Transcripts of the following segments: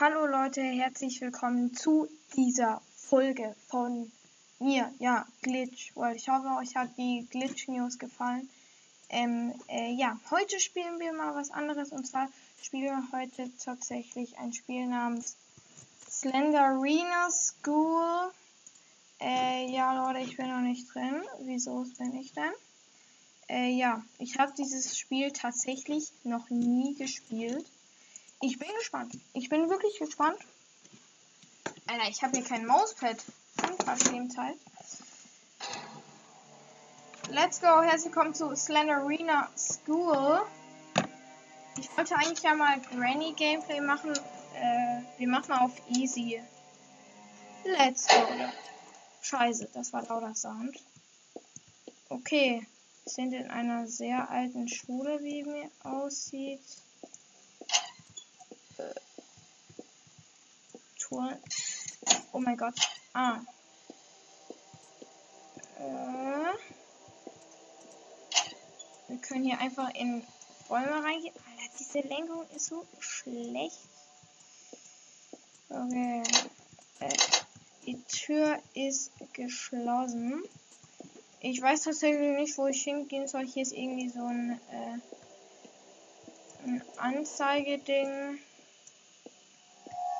Hallo Leute, herzlich willkommen zu dieser Folge von mir, ja, Glitch World. Ich hoffe, euch hat die Glitch News gefallen. Ähm, äh, ja, heute spielen wir mal was anderes und zwar spielen wir heute tatsächlich ein Spiel namens Slenderina School. Äh, ja, Leute, ich bin noch nicht drin. Wieso bin ich denn? Äh, ja, ich habe dieses Spiel tatsächlich noch nie gespielt. Ich bin gespannt. Ich bin wirklich gespannt. Alter, ich habe hier kein Mauspad. Unverschämtheit. Let's go. Herzlich willkommen zu Slenderina School. Ich wollte eigentlich ja mal Granny Gameplay machen. Äh, wir machen auf Easy. Let's go. Scheiße, das war lauter Sound. Okay. Wir sind in einer sehr alten Schule, wie mir aussieht. Tour. Oh mein Gott. Ah. Äh. Wir können hier einfach in Räume reingehen. Alter, diese Lenkung ist so schlecht. Okay. Äh, die Tür ist geschlossen. Ich weiß tatsächlich nicht, wo ich hingehen soll. Hier ist irgendwie so ein, äh, ein Anzeigeding.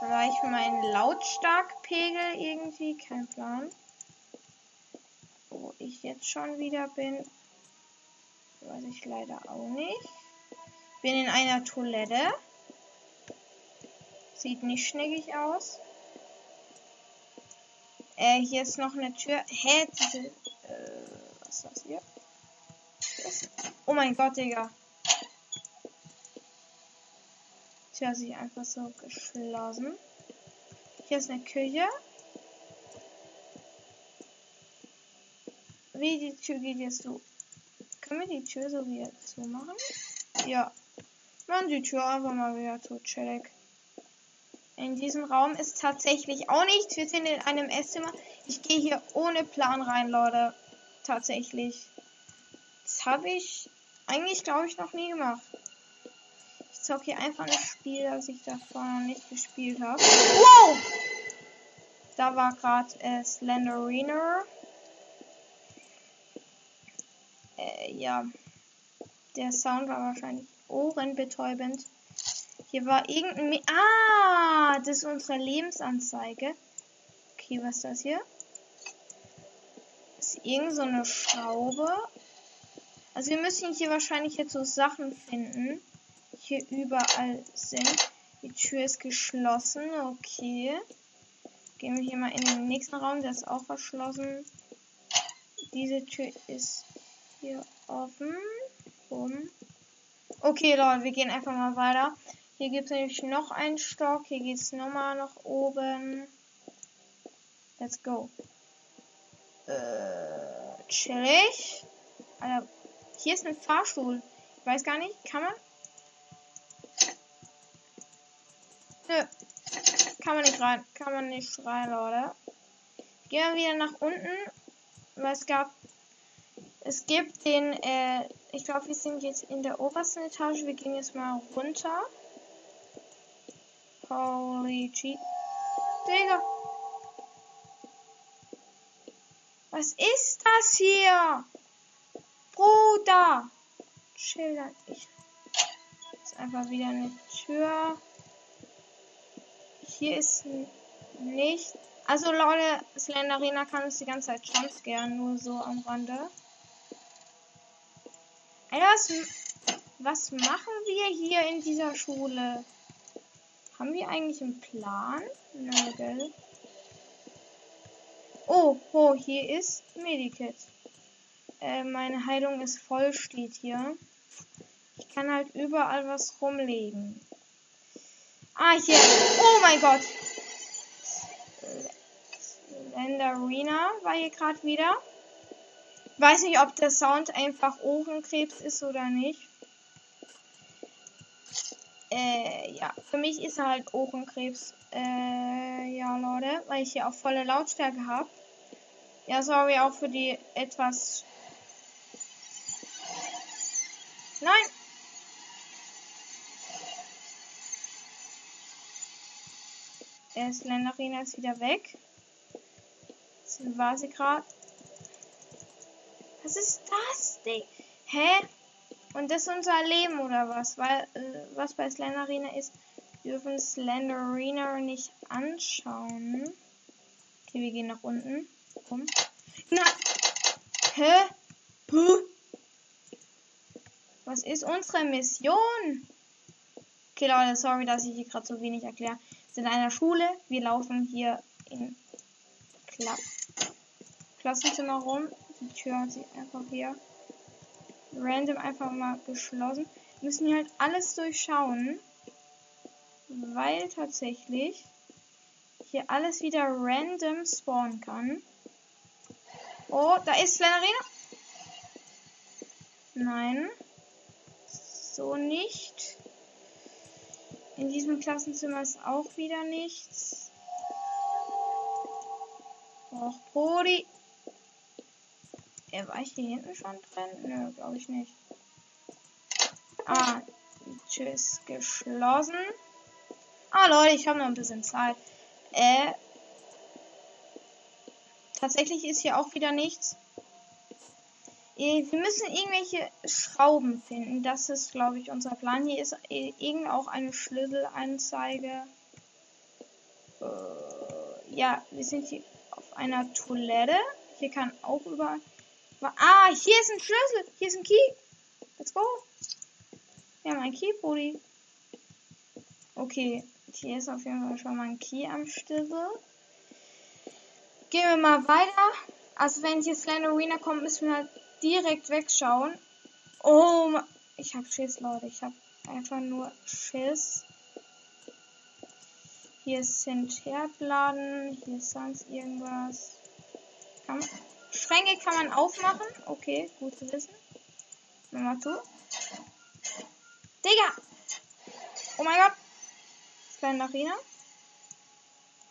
Vielleicht mein Lautstarkpegel irgendwie, kein Plan. Wo ich jetzt schon wieder bin, weiß ich leider auch nicht. Bin in einer Toilette. Sieht nicht schneckig aus. Äh, hier ist noch eine Tür. Hä, äh, was ist das hier? Oh mein Gott, Digga. Tür hat sich einfach so geschlossen. Hier ist eine Küche. Wie die Tür geht jetzt so. Können wir die Tür so wieder zumachen? Ja. Machen die Tür einfach mal wieder zu chillig. In diesem Raum ist tatsächlich auch nichts. Wir sind in einem Esszimmer. Ich gehe hier ohne Plan rein, Leute. Tatsächlich. Das habe ich eigentlich, glaube ich, noch nie gemacht zocke hier einfach ein Spiel, das ich davor noch nicht gespielt habe. Wow! Da war gerade äh, Slenderina. Äh, ja. Der Sound war wahrscheinlich ohrenbetäubend. Hier war irgendein... Me ah! Das ist unsere Lebensanzeige. Okay, was ist das hier? Das ist irgend so eine Schraube. Also wir müssen hier wahrscheinlich jetzt so Sachen finden hier überall sind. Die Tür ist geschlossen. Okay. Gehen wir hier mal in den nächsten Raum. Der ist auch verschlossen. Diese Tür ist hier offen. Bumm. Okay, Leute, wir gehen einfach mal weiter. Hier gibt es nämlich noch einen Stock. Hier geht es nochmal nach oben. Let's go. Äh, chillig. Alter, hier ist ein Fahrstuhl. Ich weiß gar nicht, kann man Nö. Kann man nicht rein. Kann man nicht rein, Leute. Gehen wir wieder nach unten. Weil es gab. Es gibt den, äh, ich glaube, wir sind jetzt in der obersten Etage. Wir gehen jetzt mal runter. Holy cheat. Digga. Was ist das hier? Bruder. Schilder. Ich. Ist einfach wieder eine Tür hier ist nicht. Also Leute, Slenderina kann uns die ganze Zeit jumpscaren, nur so am Rande. Alter, was, was machen wir hier in dieser Schule? Haben wir eigentlich einen Plan? Nö? Oh, oh, hier ist Medikit. Äh, meine Heilung ist voll, steht hier. Ich kann halt überall was rumlegen. Ah, hier. Oh mein Gott. Arena war hier gerade wieder. Weiß nicht, ob der Sound einfach Ohrenkrebs ist oder nicht. Äh, ja. Für mich ist er halt Ohrenkrebs. Äh, ja, Leute. Weil ich hier auch volle Lautstärke habe. Ja, sorry auch für die etwas... Nein! Der Slenderina ist wieder weg. Jetzt war sie gerade. Was ist das Ding? Hä? Und das ist unser Leben oder was? Weil, äh, was bei Slenderina ist, dürfen Slenderina nicht anschauen. Okay, wir gehen nach unten. Rum. Na! Hä? Puh. Was ist unsere Mission? Okay, Leute, sorry, dass ich hier gerade so wenig erkläre. Sind in einer Schule. Wir laufen hier in Kla Klassenzimmer rum. Die Tür hat sich einfach hier random einfach mal geschlossen. Wir müssen hier halt alles durchschauen. Weil tatsächlich hier alles wieder random spawnen kann. Oh, da ist Slenderina. Nein. So nicht. In diesem Klassenzimmer ist auch wieder nichts. Och, Brody. Er war ich hier hinten schon drin? Nö, glaube ich nicht. Ah, tschüss, geschlossen. Ah, Leute, ich habe noch ein bisschen Zeit. Äh, tatsächlich ist hier auch wieder nichts. Äh, wir müssen irgendwelche Schrauben finden. Das ist, glaube ich, unser Plan. Hier ist äh, irgend auch eine Schlüsselanzeige. Äh, ja, wir sind hier auf einer Toilette. Hier kann auch über Ah, hier ist ein Schlüssel. Hier ist ein Key. Let's go. Wir haben einen Key, Brody. Okay, hier ist auf jeden Fall schon mal ein Key am Schlüssel. Gehen wir mal weiter. Also wenn hier Slenderina kommt, müssen wir halt direkt wegschauen. Oh, ich hab Schiss, Leute. Ich hab einfach nur Schiss. Hier sind Herdladen. Hier ist sonst irgendwas. Kann man Schränke kann man aufmachen. Okay, gut zu wissen. Mal zu. Digga! Oh mein Gott! Kleine Arena.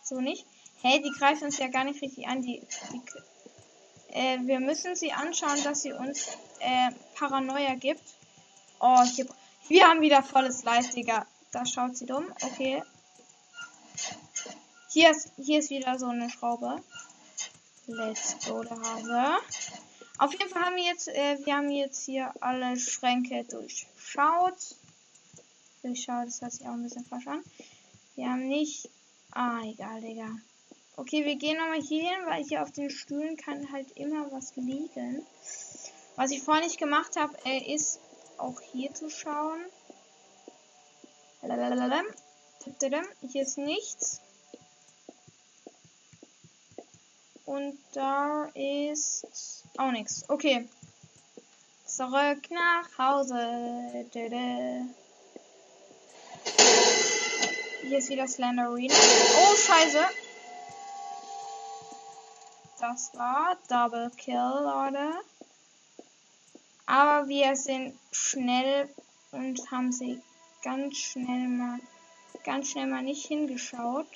So nicht. Hey, die greifen uns ja gar nicht richtig an. Die, die äh, wir müssen sie anschauen, dass sie uns äh, Paranoia gibt. Oh, hier, wir haben wieder volles Leid, Digga. Da schaut sie dumm. Okay. Hier ist, hier ist wieder so eine Schraube. Let's go, der Hase. Auf jeden Fall haben wir jetzt, äh, wir haben jetzt hier alle Schränke durchschaut. Durchschaut, das hört sich auch ein bisschen falsch an. Wir haben nicht. Ah, egal, Digga. Okay, wir gehen nochmal hier hin, weil hier auf den Stühlen kann halt immer was liegen. Was ich vorher nicht gemacht habe, äh, ist auch hier zu schauen. Hier ist nichts. Und da ist auch nichts. Okay. Zurück nach Hause. Hier ist wieder Slender Arena. Oh, scheiße. Das war Double Kill, Leute. Aber wir sind schnell und haben sie ganz schnell mal, ganz schnell mal nicht hingeschaut.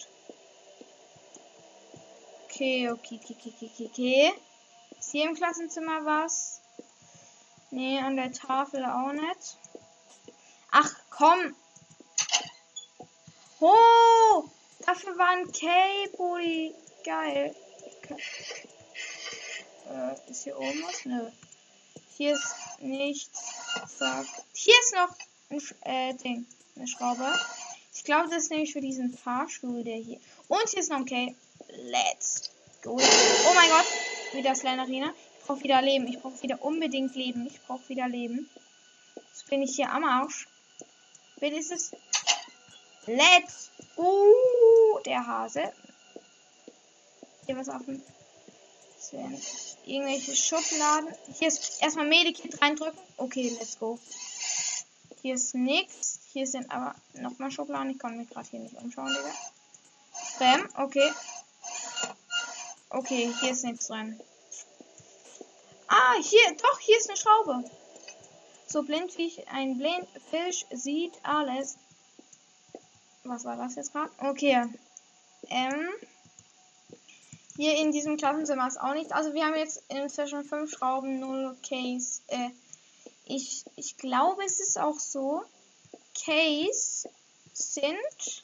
Okay, okay, okay, okay, okay, okay. Ist hier im Klassenzimmer was? Nee, an der Tafel auch nicht. Ach, komm. Oh, dafür war ein K-Bully. Geil. Äh, ist hier oben was? Nö. Hier ist nichts. Zack. Hier ist noch ein äh, Ding. Eine Schraube. Ich glaube, das ist nämlich für diesen Fahrstuhl, der hier. Und hier ist noch ein K. Let's go. Oh mein Gott. Wieder Slenderina. Ich brauche wieder Leben. Ich brauche wieder unbedingt Leben. Ich brauche wieder Leben. Jetzt bin ich hier am Arsch. Wer ist es? Let's go. Der Hase. Hier was offen. Irgendwelche Schubladen. Hier ist erstmal Medikit reindrücken. Okay, let's go. Hier ist nichts. Hier sind aber nochmal Schubladen. Ich kann mich gerade hier nicht umschauen, Digga. Spam, okay. Okay, hier ist nichts dran. Ah, hier, doch, hier ist eine Schraube. So blind wie ich ein Blindfisch sieht alles. Was war das jetzt gerade? Okay. Ähm. Hier in diesem Klassenzimmer ist auch nichts. Also wir haben jetzt inzwischen fünf Schrauben, null Case. Äh, ich, ich glaube, es ist auch so. Case sind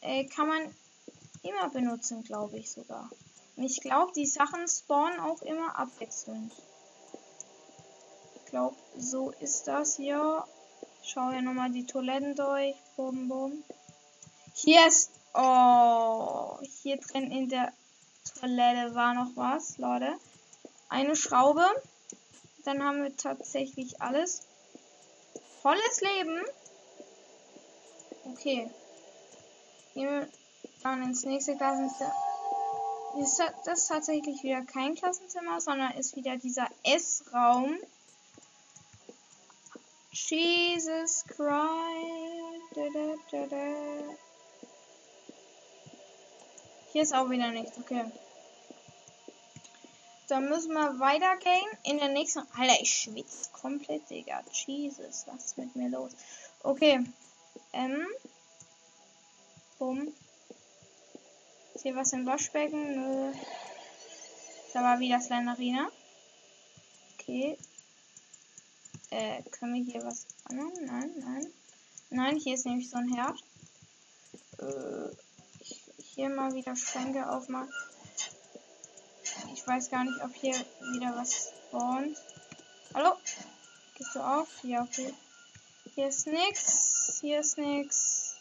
äh, kann man immer benutzen, glaube ich sogar. Und ich glaube, die Sachen spawnen auch immer abwechselnd. Ich glaube, so ist das hier. Schau hier nochmal die Toiletten durch. Bum, bum. Hier ist. Oh, hier drin in der Toilette war noch was, Leute. Eine Schraube. Dann haben wir tatsächlich alles. Volles Leben. Okay. Gehen wir dann ins nächste Klassenzimmer. Das ist tatsächlich wieder kein Klassenzimmer, sondern ist wieder dieser S-Raum. Jesus Christ. Da, da, da, Hier ist auch wieder nichts, okay. Dann müssen wir weitergehen. In der nächsten. Alter, ich schwitze komplett, Digga. Jesus, was ist mit mir los? Okay. Ähm. Bumm. Ist hier was im Waschbecken? Nö. Da war wieder Slenderina. Okay. Äh, können wir hier was anderen? Nein, nein. Nein, hier ist nämlich so ein Herd. Äh, hier mal wieder Schränke aufmachen. Ich weiß gar nicht, ob hier wieder was spawnt. Hallo? Gehst du auf? Ja, okay. Hier ist nix. Hier ist nix.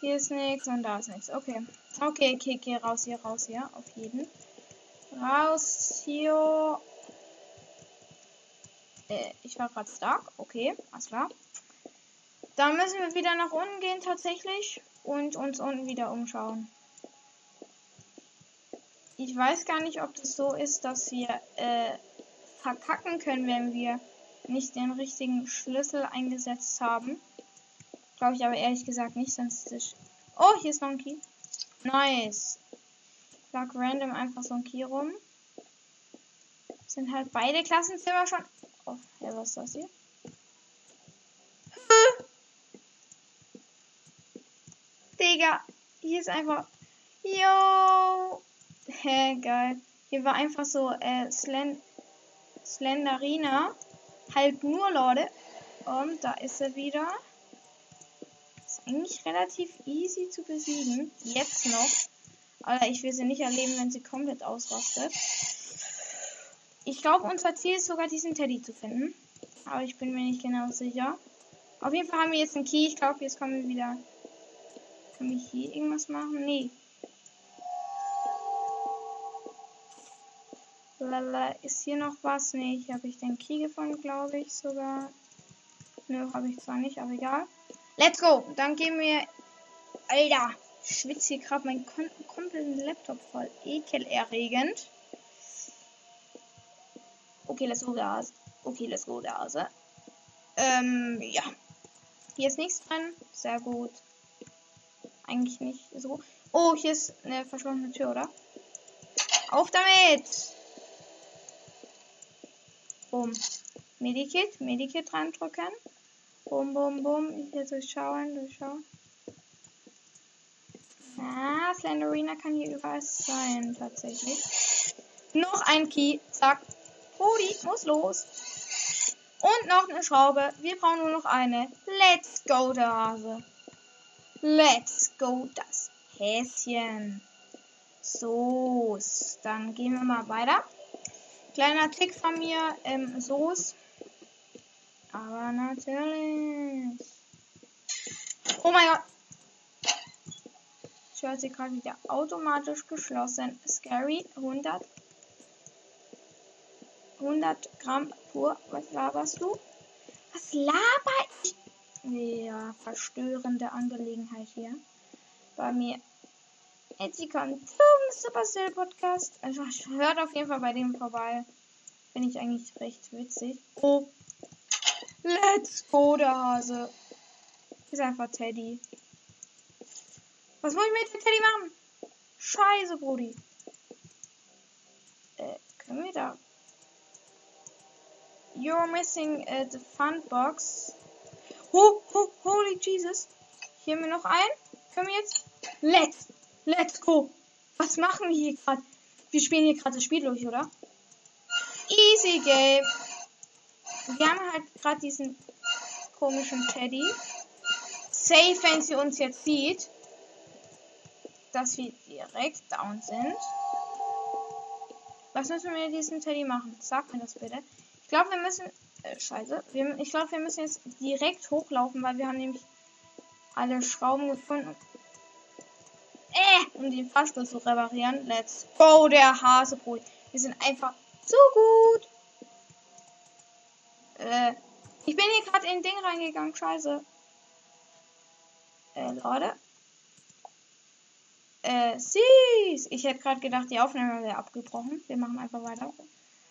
Hier ist nix und da ist nix. Okay. Okay, okay, okay. Raus hier, raus hier. Auf jeden. Raus hier. Äh, ich war gerade stark. Okay, alles klar. Dann müssen wir wieder nach unten gehen tatsächlich und uns unten wieder umschauen. Ich weiß gar nicht, ob das so ist, dass wir äh, verkacken können, wenn wir nicht den richtigen Schlüssel eingesetzt haben. Glaube ich aber ehrlich gesagt nicht, sonst ist Oh, hier ist noch ein Key. Nice. Lag random einfach so ein Key rum. Sind halt beide Klassenzimmer schon. Oh, ja, was ist das hier? Digga, hier ist einfach. Yo! Hä, geil. Hier war einfach so äh, Slen Slenderina. Halt nur, Leute. Und da ist er wieder. Ist eigentlich relativ easy zu besiegen. Jetzt noch. Aber ich will sie nicht erleben, wenn sie komplett ausrastet. Ich glaube, unser Ziel ist sogar, diesen Teddy zu finden. Aber ich bin mir nicht genau sicher. Auf jeden Fall haben wir jetzt einen Key. Ich glaube, jetzt kommen wir wieder. Können wir hier irgendwas machen? Nee. Lala, ist hier noch was? Nee, hier habe ich den Key gefunden, glaube ich sogar. Nö, habe ich zwar nicht, aber egal. Let's go! Dann gehen wir. Alter, ich schwitze hier gerade meinen kom kompletten Laptop voll. Ekelerregend. Okay, let's go, Gas. Okay, let's go, Gase. Ähm, ja. Hier ist nichts drin. Sehr gut. Eigentlich nicht so. Oh, hier ist eine verschlossene Tür, oder? Auf damit! Bum. Medikit, Medikit reindrücken. Bum, bum, bum. Hier durchschauen, durchschauen. Ah, Slenderina kann hier überall sein, tatsächlich. Noch ein Key. Zack. Rudi muss los. Und noch eine Schraube. Wir brauchen nur noch eine. Let's go, der Hase. Let's go, das Häschen. So, dann gehen wir mal weiter. Kleiner Tick von mir, ähm, Soße. Aber natürlich. Oh mein Gott. Ich höre sie gerade wieder automatisch geschlossen. Scary 100. 100 Gramm pur. Was laberst du? Was laber ich? Ja, verstörende Angelegenheit hier. Bei mir Jetzt kommt zum Supercell Podcast. Also hört auf jeden Fall bei dem vorbei. Finde ich eigentlich recht witzig. Oh. Let's go, der Hase. Ist einfach Teddy. Was muss ich mit dem Teddy machen? Scheiße, Brudi. Äh, können wir da. You're missing uh, the fun box. Oh, oh, holy Jesus. Hier haben wir noch einen. Können wir jetzt? Let's Let's go. Was machen wir hier gerade? Wir spielen hier gerade das Spiel durch, oder? Easy Game. Wir haben halt gerade diesen komischen Teddy. Safe, wenn sie uns jetzt sieht. dass wir direkt down sind. Was müssen wir mit diesem Teddy machen? Sag mir das bitte. Ich glaube, wir müssen. Äh, scheiße. Wir, ich glaube, wir müssen jetzt direkt hochlaufen, weil wir haben nämlich alle Schrauben gefunden. Äh, um den Fahrstuhl zu reparieren. Let's go, der Hasebrot. Wir sind einfach zu gut. Äh, ich bin hier gerade in ein Ding reingegangen. Scheiße. Äh, Leute. Äh, süß. Ich hätte gerade gedacht, die Aufnahme wäre abgebrochen. Wir machen einfach weiter.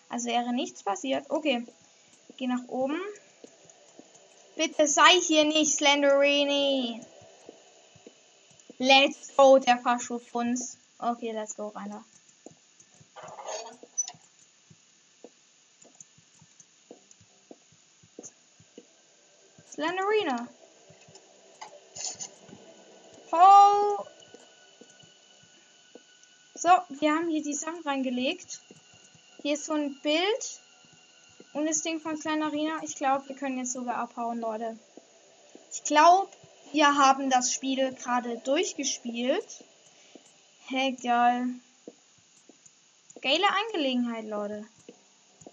Also wäre nichts passiert. Okay. Geh nach oben. Bitte sei hier nicht Slenderini. Let's go, der Fahrschulfunz. Okay, let's go, Rainer. Slenderina. Oh. So, wir haben hier die Sachen reingelegt. Hier ist so ein Bild. Und das Ding von Slenderina. Ich glaube, wir können jetzt sogar abhauen, Leute. Ich glaube, wir haben das Spiel gerade durchgespielt. Hey, geil. Geile Angelegenheit, Leute.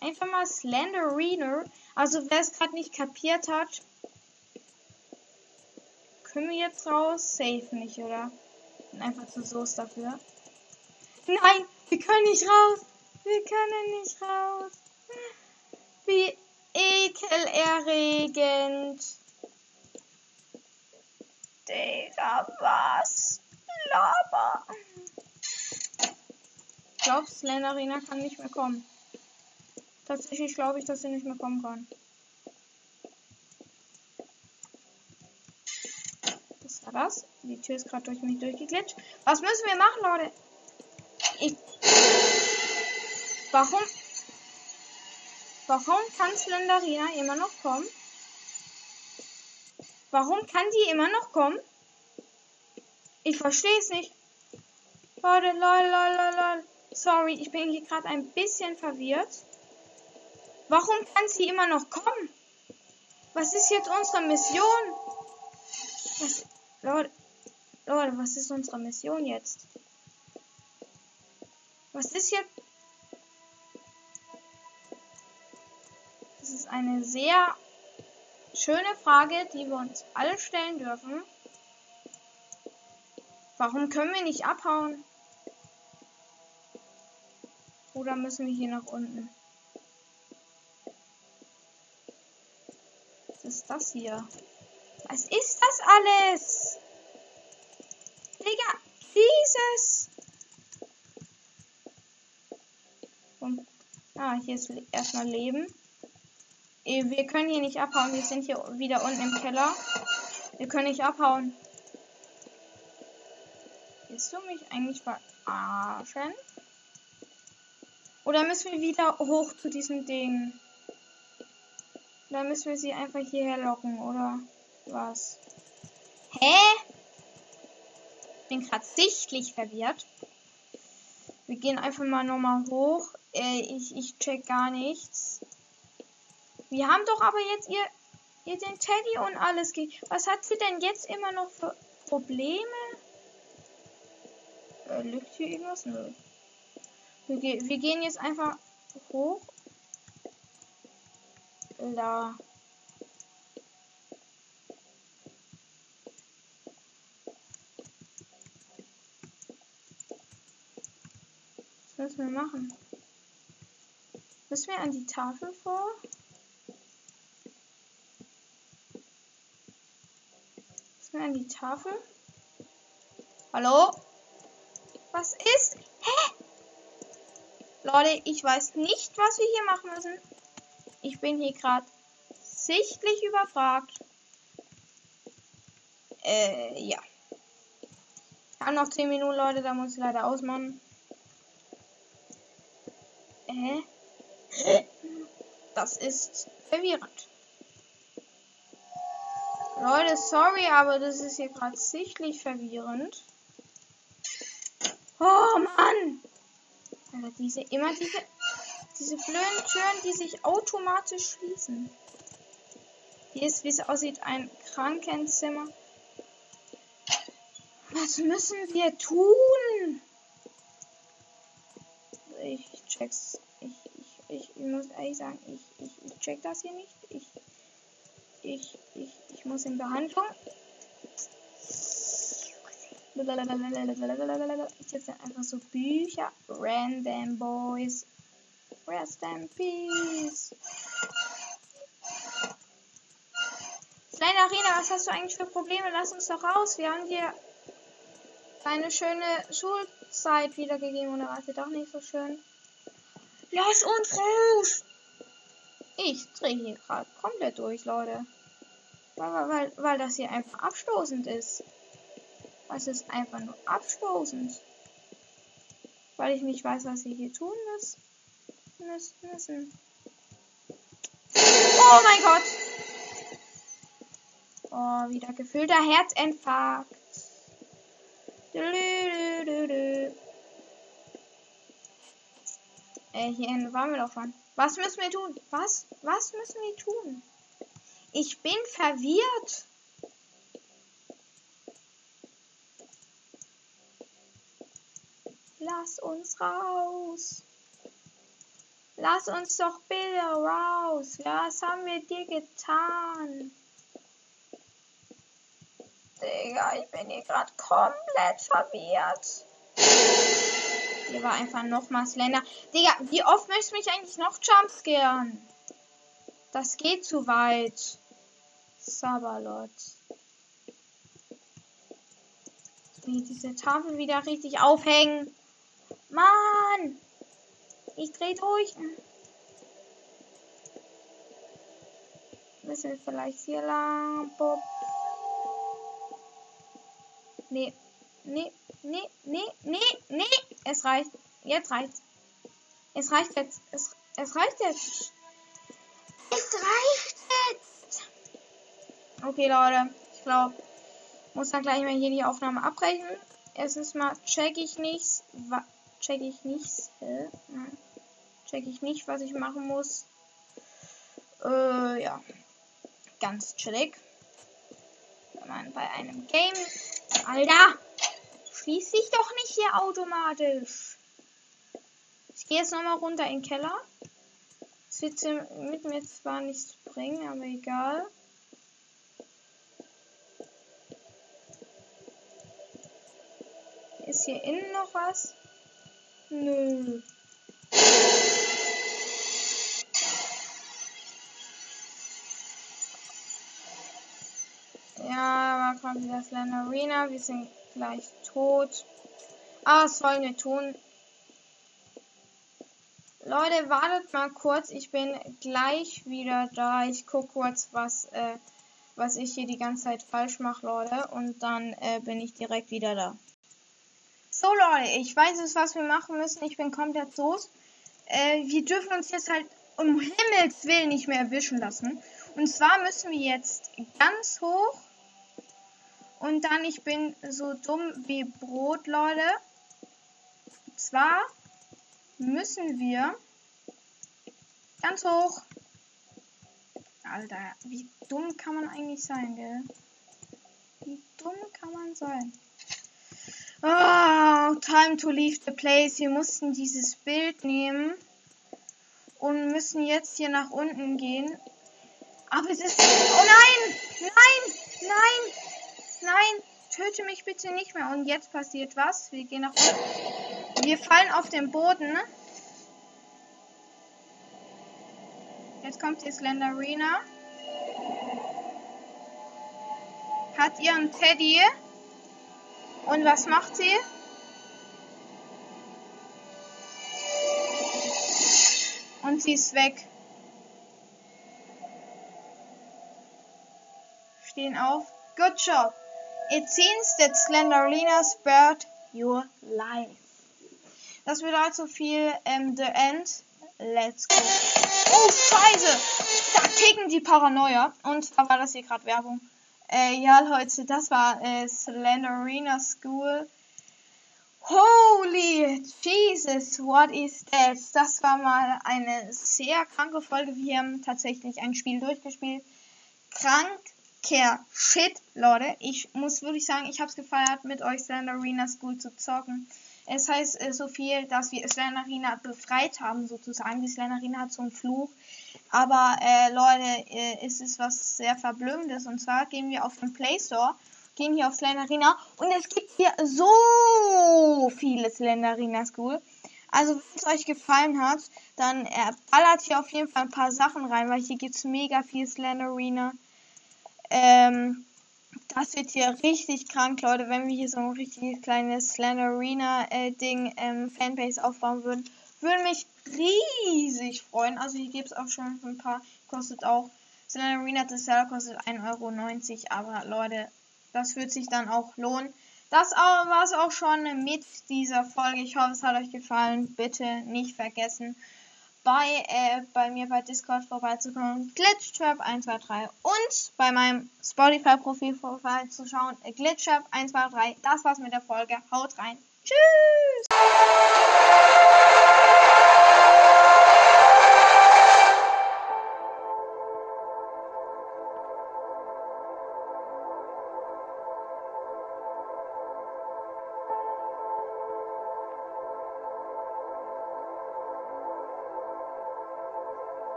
Einfach mal Slenderina. Also, wer es gerade nicht kapiert hat, können wir jetzt raus? Safe nicht, oder? Einfach zu Soße dafür. Nein, wir können nicht raus. Wir können nicht raus. Wie ekelerregend. Digga, was? Laber. Ich glaube, Slenderina kann nicht mehr kommen. Tatsächlich glaube ich, dass sie nicht mehr kommen kann. war das. Die Tür ist gerade durch mich durchgeglitscht. Was müssen wir machen, Leute? Ich. Warum? Warum kann Slenderina immer noch kommen? Warum kann die immer noch kommen? Ich verstehe es nicht. Leute, lol, lol, lol, lol. Sorry, ich bin hier gerade ein bisschen verwirrt. Warum kann sie immer noch kommen? Was ist jetzt unsere Mission? Was, Leute, Leute, was ist unsere Mission jetzt? Was ist jetzt? Das ist eine sehr schöne Frage, die wir uns alle stellen dürfen. Warum können wir nicht abhauen? Oder müssen wir hier nach unten? Was ist das hier? Was ist das alles? Digga, dieses. Ah, hier ist erstmal Leben. Äh, wir können hier nicht abhauen. Wir sind hier wieder unten im Keller. Wir können nicht abhauen. Willst du mich eigentlich verarschen? Oder müssen wir wieder hoch zu diesem Ding? Oder müssen wir sie einfach hierher locken, oder? Was? Hä? Bin gerade sichtlich verwirrt. Wir gehen einfach mal nochmal hoch. Äh, ich, ich check gar nichts. Wir haben doch aber jetzt ihr, ihr den Teddy und alles. Was hat sie denn jetzt immer noch für Probleme? Äh, liegt hier irgendwas? Nö. Wir, wir gehen jetzt einfach hoch. Da. Was müssen wir machen? Müssen wir an die Tafel vor? Müssen wir an die Tafel? Hallo? Was ist? Hä? Leute, ich weiß nicht, was wir hier machen müssen. Ich bin hier gerade sichtlich überfragt. Äh, ja. Ich habe noch 10 Minuten, Leute, da muss ich leider ausmachen. Äh? Das ist verwirrend. Leute, sorry, aber das ist hier gerade sichtlich verwirrend. Oh Mann! Alter, diese, immer diese, diese blöden Türen, die sich automatisch schließen. Hier ist, wie es aussieht, ein Krankenzimmer. Was Was müssen wir tun? Ich check's. Ich, ich, ich, muss ehrlich sagen, ich, ich, ich check das hier nicht. Ich, ich, ich, ich muss in Behandlung. Jetzt sind einfach so Bücher. Random Boys. Rest in Peace. Kleine Arena, was hast du eigentlich für Probleme? Lass uns doch raus. Wir haben dir deine schöne Schulzeit wiedergegeben. Oder warte doch nicht so schön? Lass uns raus! Ich drehe hier gerade komplett durch, Leute. Weil, weil, weil das hier einfach abstoßend ist. Es ist einfach nur abstoßend. Weil ich nicht weiß, was ich hier tun. Müssen. Oh mein Gott! Oh, wieder gefüllter Herzinfarkt. Äh, hier hinten waren wir doch schon. Was müssen wir tun? Was? Was müssen wir tun? Ich bin verwirrt. Lass uns raus. Lass uns doch bitte raus. Was haben wir dir getan? Digga, ich bin hier gerade komplett verwirrt. Hier war einfach nochmal Slender. Digga, wie oft möchtest du mich eigentlich noch jumpscaren? Das geht zu weit. Sabalot. Wie diese Tafel wieder richtig aufhängen. Mann! Ich dreh durch. Müssen wir vielleicht hier lang. Bob. Nee. Nee, nee, nee, nee, nee. Es reicht. Jetzt reicht's. Es reicht jetzt. Es, es reicht jetzt. Es reicht jetzt. Okay, Leute. Ich glaube, muss dann gleich mal hier die Aufnahme abbrechen. Erstens mal check ich nichts. Check ich nichts. Äh. Check ich nicht, was ich machen muss. Äh, ja. Ganz chillig. Wenn man bei einem Game Alter! Schließ dich doch nicht hier automatisch. Ich gehe jetzt nochmal runter in den Keller. Das wird mit mir zwar nichts bringen, aber egal. Ist hier innen noch was? Nö. Ja, da kommt wieder Slender Arena. Wir sind gleich tot. Aber was wollen wir tun? Leute, wartet mal kurz. Ich bin gleich wieder da. Ich gucke kurz, was, äh, was ich hier die ganze Zeit falsch mache, Leute. Und dann äh, bin ich direkt wieder da. So, Leute, ich weiß jetzt, was wir machen müssen. Ich bin komplett los. Äh, wir dürfen uns jetzt halt um Himmels Willen nicht mehr erwischen lassen. Und zwar müssen wir jetzt ganz hoch und dann, ich bin so dumm wie Brot, Leute. Und zwar müssen wir ganz hoch. Alter, wie dumm kann man eigentlich sein, gell? Wie dumm kann man sein? Oh, time to leave the place. Wir mussten dieses Bild nehmen und müssen jetzt hier nach unten gehen. Aber es ist... Oh nein! Nein! Nein! Nein, töte mich bitte nicht mehr. Und jetzt passiert was. Wir gehen nach unten. Wir fallen auf den Boden. Jetzt kommt die Slenderina. Hat ihren Teddy. Und was macht sie? Und sie ist weg. Stehen auf. Good job. It seems that Slenderlina spared your life. Das bedeutet so viel, ähm, the end. Let's go. Oh, scheiße! Da kicken die Paranoia. Und zwar war das hier gerade Werbung. Äh, ja, Leute, das war äh, Slenderina School. Holy Jesus, what is that? Das war mal eine sehr kranke Folge. Wir haben tatsächlich ein Spiel durchgespielt. Krank Care Shit, Leute. Ich muss wirklich sagen, ich habe es gefeiert, mit euch Slender Arena School zu zocken. Es heißt äh, so viel, dass wir Slenderina befreit haben, sozusagen. Die Slenderina hat so einen Fluch. Aber äh, Leute, äh, ist es was sehr Verblümmendes. Und zwar gehen wir auf den Play Store, gehen hier auf Slenderina und es gibt hier so viele Slenderina School. Also, wenn es euch gefallen hat, dann äh, ballert hier auf jeden Fall ein paar Sachen rein, weil hier gibt es mega viel Slenderina. Ähm, das wird hier richtig krank, Leute, wenn wir hier so ein richtig kleines Slenderina-Ding äh, ähm, Fanbase aufbauen würden. Würde mich riesig freuen. Also hier gibt es auch schon ein paar, kostet auch, Slenderina das Seller kostet 1,90 Euro, aber Leute, das wird sich dann auch lohnen. Das war es auch schon mit dieser Folge. Ich hoffe, es hat euch gefallen. Bitte nicht vergessen, bei, äh, bei mir bei Discord vorbeizukommen. Glitchtrap123 und bei meinem Spotify-Profil vorbeizuschauen. Glitchtrap123. Das war's mit der Folge. Haut rein. Tschüss!